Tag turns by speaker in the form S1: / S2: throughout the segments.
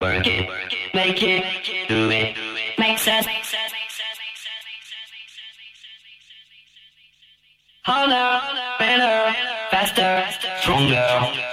S1: Work it, make it, do it, make sense. Harder, better, faster, stronger.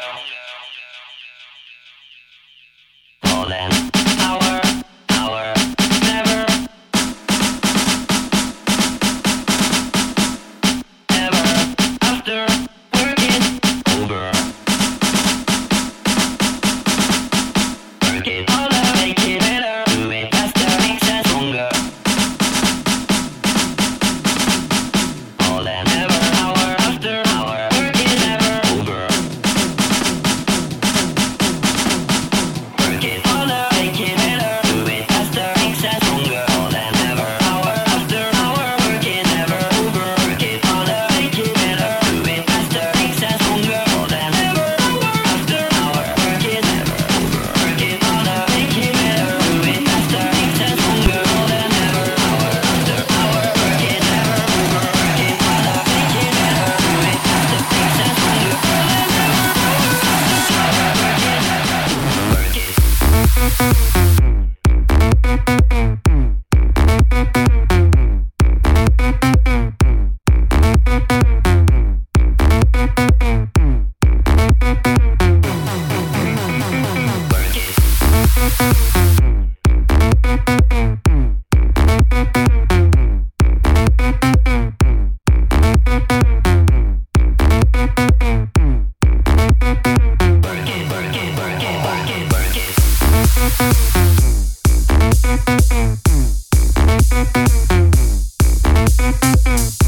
S2: Mm-mm-mm.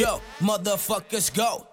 S2: yo, motherfuckers go.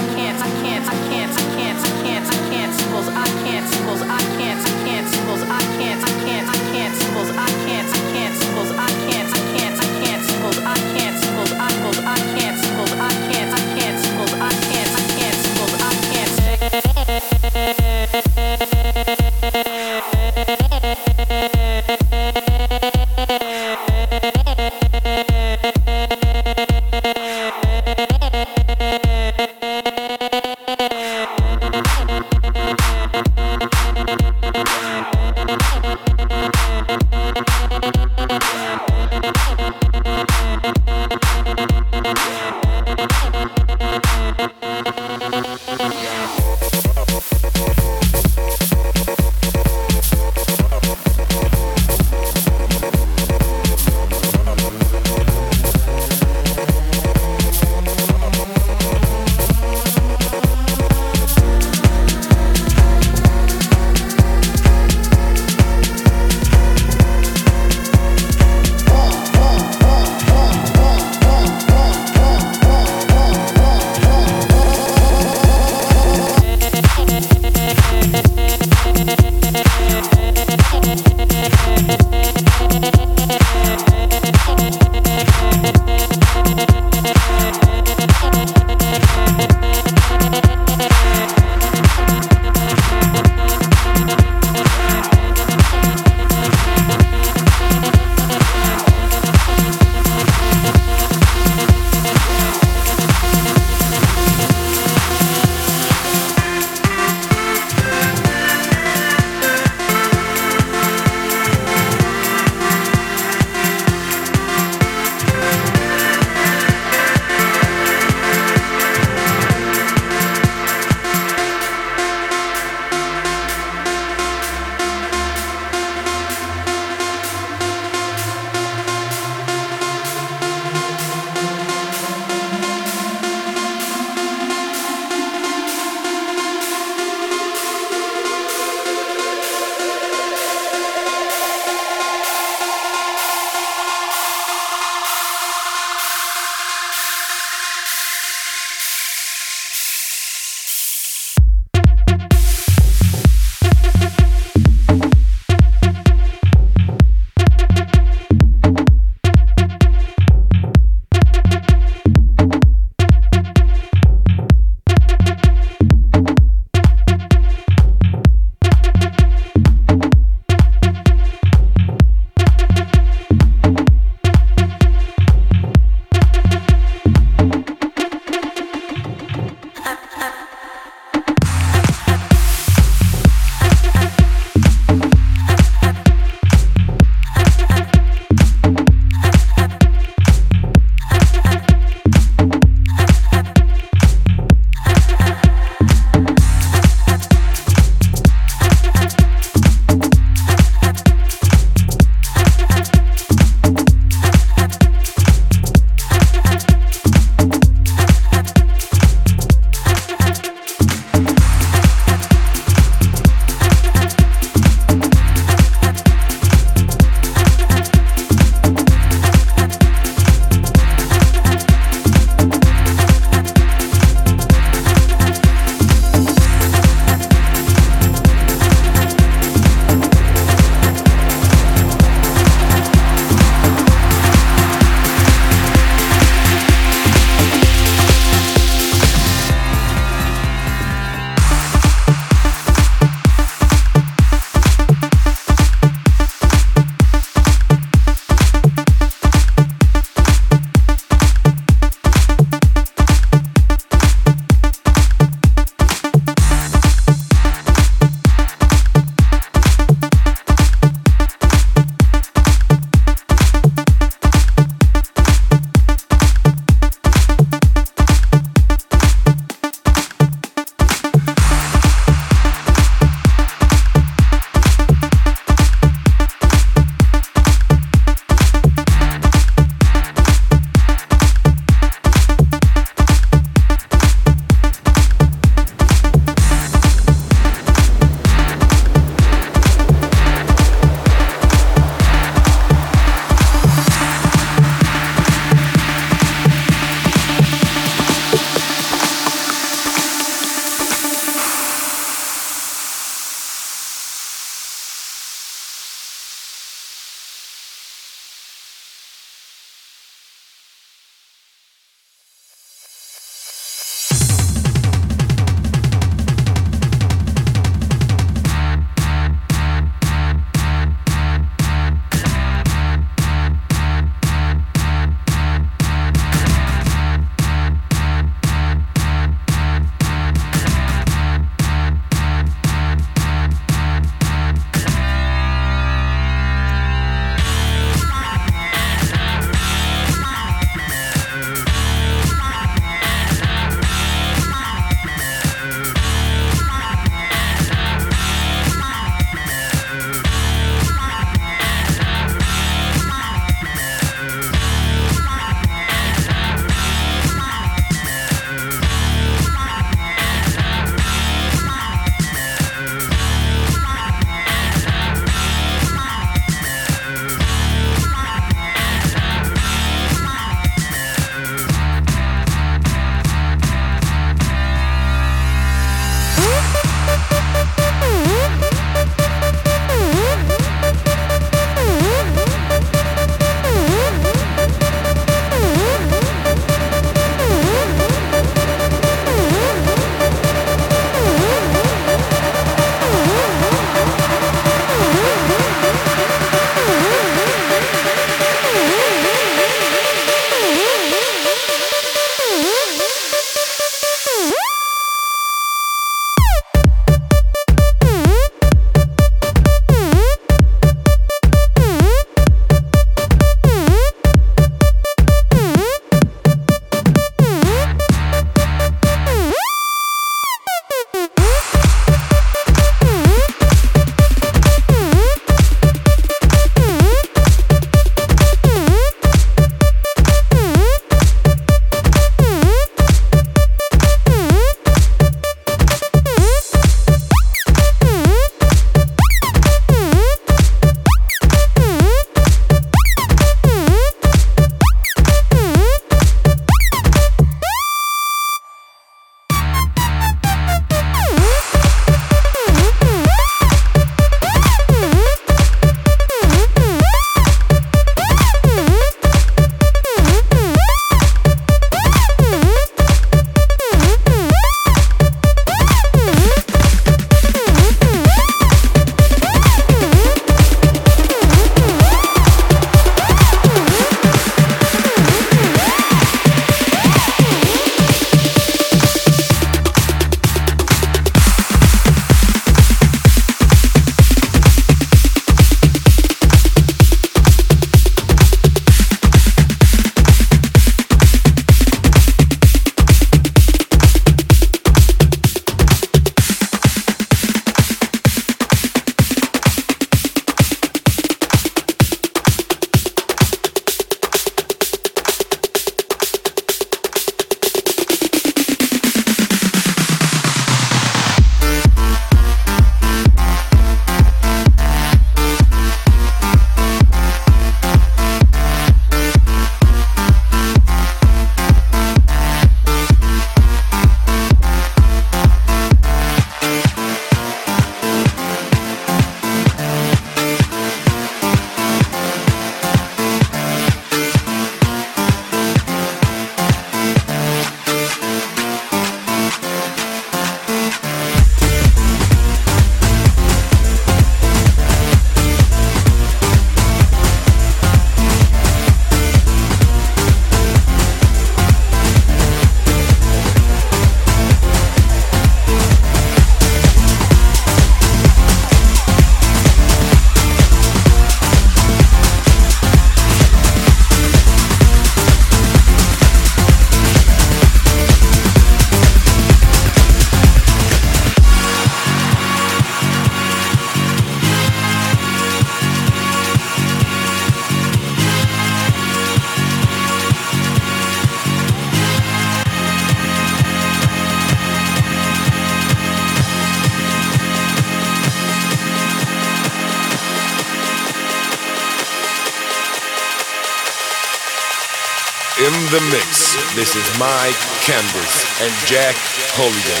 S3: The
S2: mix. This is Mike Candys and Jack Holiday.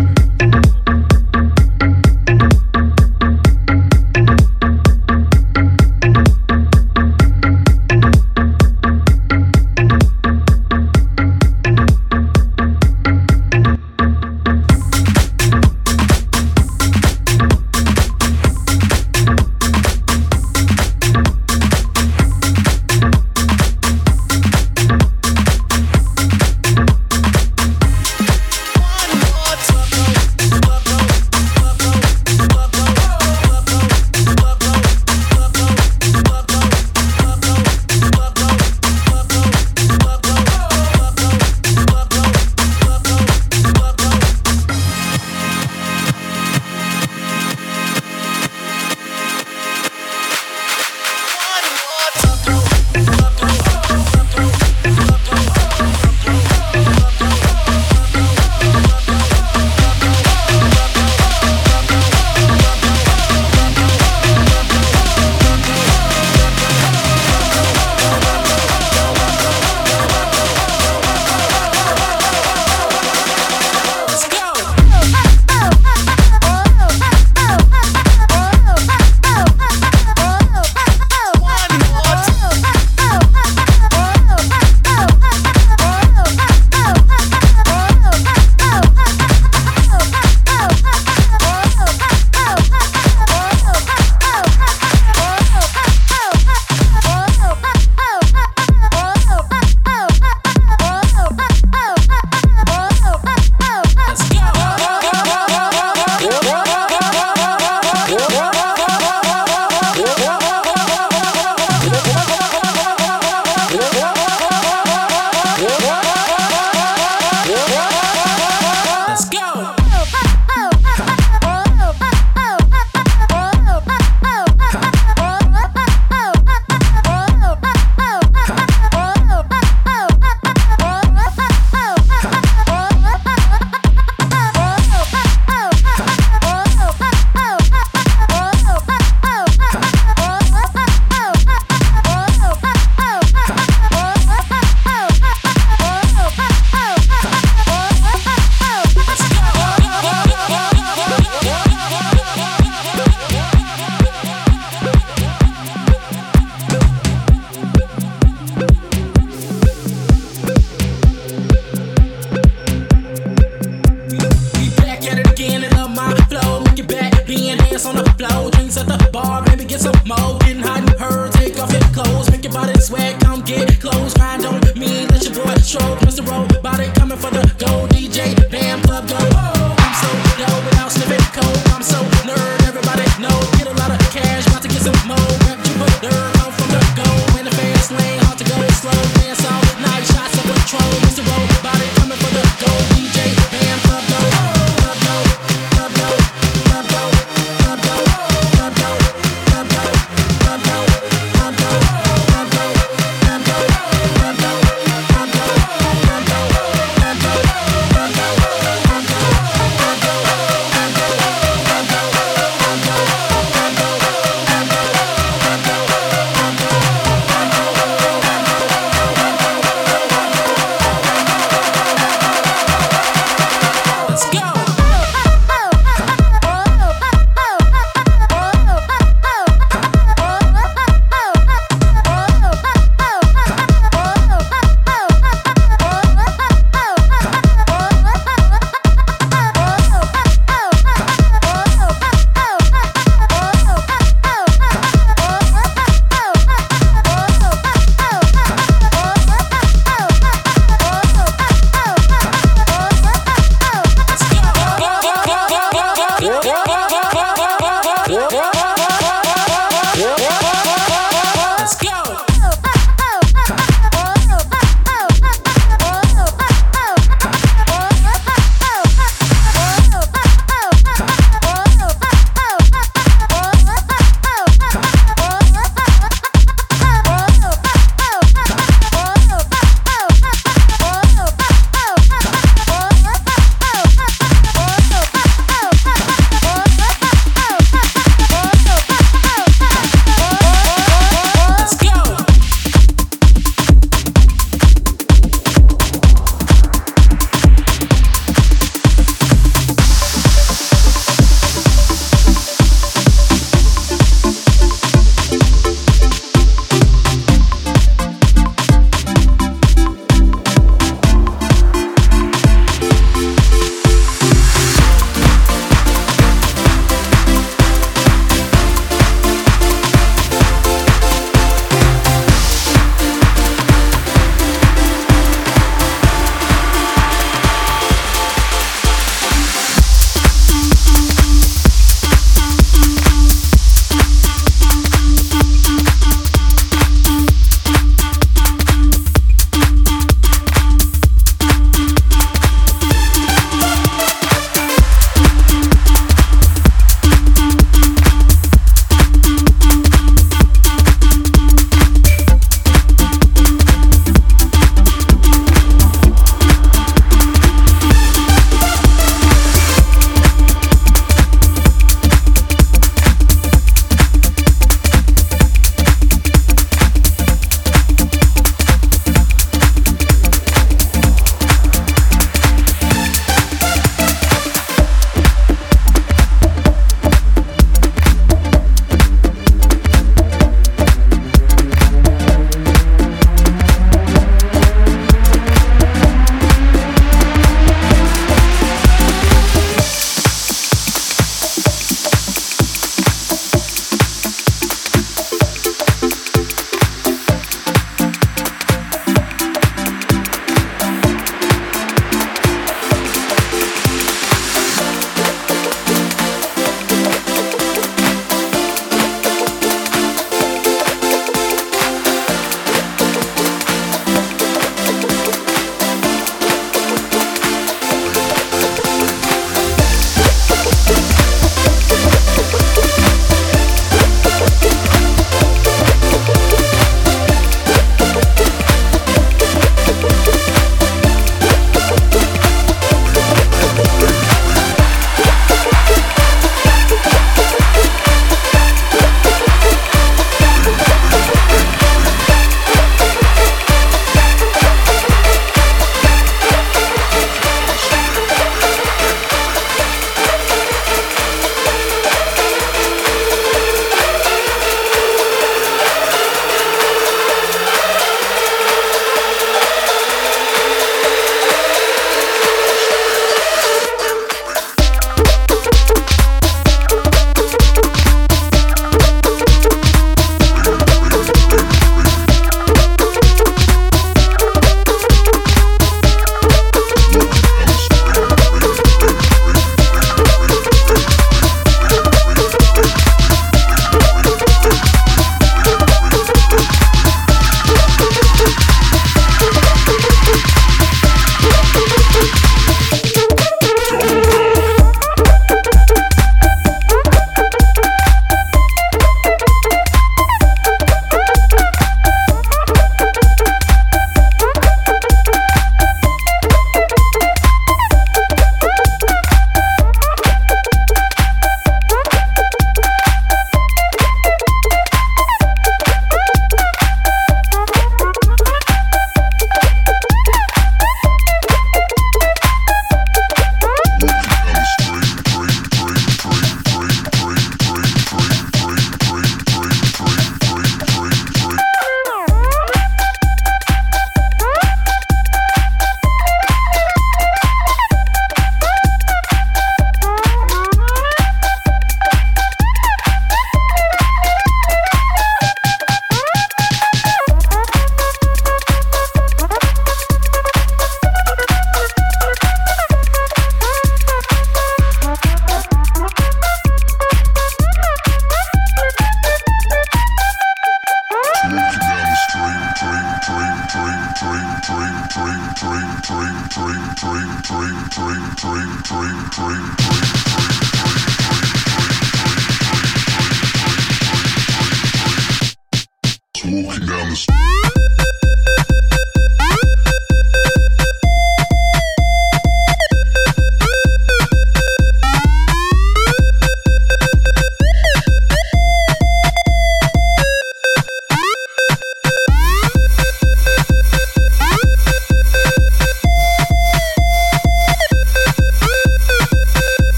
S4: One more.